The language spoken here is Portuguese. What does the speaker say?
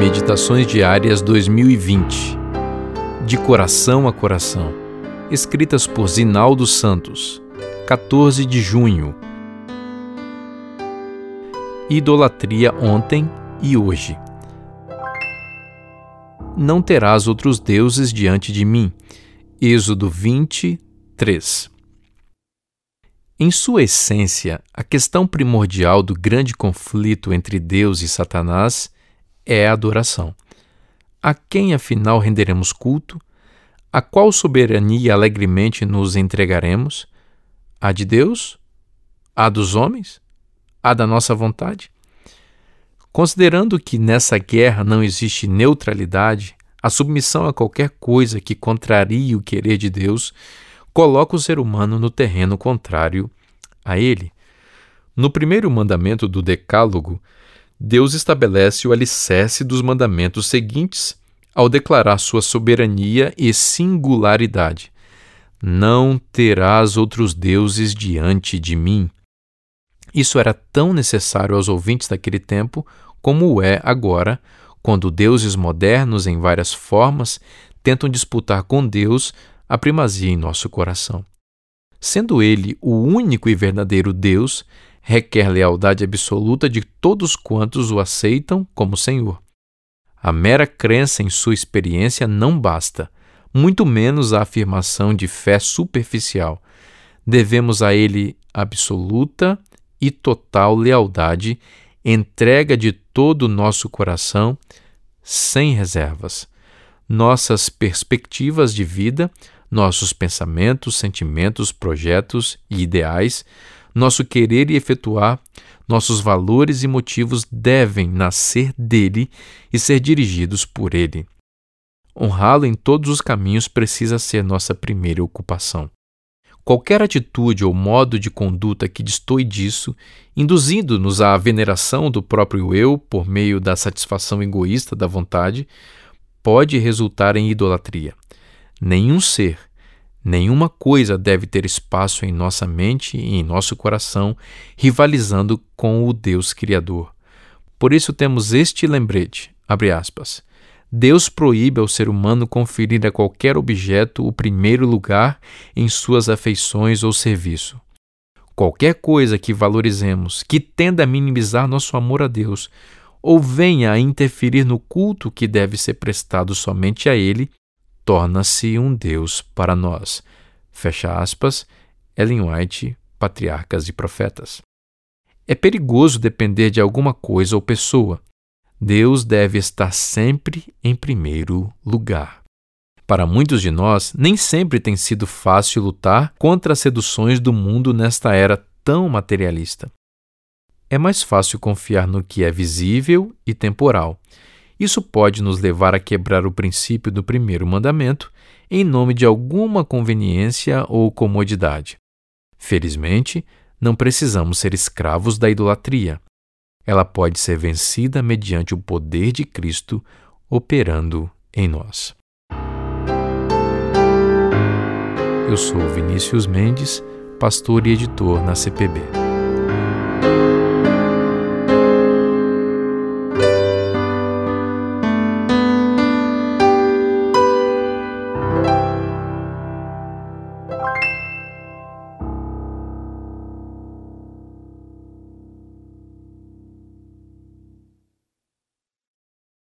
Meditações Diárias 2020 De Coração a Coração, escritas por Zinaldo Santos, 14 de junho. Idolatria ontem e hoje. Não terás outros deuses diante de mim. Êxodo 23. Em sua essência, a questão primordial do grande conflito entre Deus e Satanás é a adoração. A quem afinal renderemos culto? A qual soberania alegremente nos entregaremos? A de Deus? A dos homens? A da nossa vontade? Considerando que nessa guerra não existe neutralidade, a submissão a qualquer coisa que contrarie o querer de Deus coloca o ser humano no terreno contrário a ele. No primeiro mandamento do Decálogo, Deus estabelece o alicerce dos mandamentos seguintes ao declarar sua soberania e singularidade. Não terás outros deuses diante de mim. Isso era tão necessário aos ouvintes daquele tempo como é agora, quando deuses modernos, em várias formas, tentam disputar com Deus a primazia em nosso coração. Sendo Ele o único e verdadeiro Deus, requer lealdade absoluta de todos quantos o aceitam como Senhor. A mera crença em sua experiência não basta, muito menos a afirmação de fé superficial. Devemos a Ele absoluta e total lealdade, entrega de todo o nosso coração, sem reservas. Nossas perspectivas de vida, nossos pensamentos, sentimentos, projetos e ideais nosso querer e efetuar, nossos valores e motivos devem nascer dele e ser dirigidos por ele. Honrá-lo em todos os caminhos precisa ser nossa primeira ocupação. Qualquer atitude ou modo de conduta que destoie disso, induzindo-nos à veneração do próprio eu por meio da satisfação egoísta da vontade, pode resultar em idolatria. Nenhum ser, Nenhuma coisa deve ter espaço em nossa mente e em nosso coração, rivalizando com o Deus Criador. Por isso temos este lembrete, aspas, Deus proíbe ao ser humano conferir a qualquer objeto o primeiro lugar em suas afeições ou serviço. Qualquer coisa que valorizemos, que tenda a minimizar nosso amor a Deus, ou venha a interferir no culto que deve ser prestado somente a Ele, torna-se um Deus para nós. Fecha aspas, Ellen White, Patriarcas e Profetas. É perigoso depender de alguma coisa ou pessoa. Deus deve estar sempre em primeiro lugar. Para muitos de nós, nem sempre tem sido fácil lutar contra as seduções do mundo nesta era tão materialista. É mais fácil confiar no que é visível e temporal isso pode nos levar a quebrar o princípio do primeiro mandamento em nome de alguma conveniência ou comodidade. Felizmente, não precisamos ser escravos da idolatria. Ela pode ser vencida mediante o poder de Cristo operando em nós. Eu sou Vinícius Mendes, pastor e editor na CPB.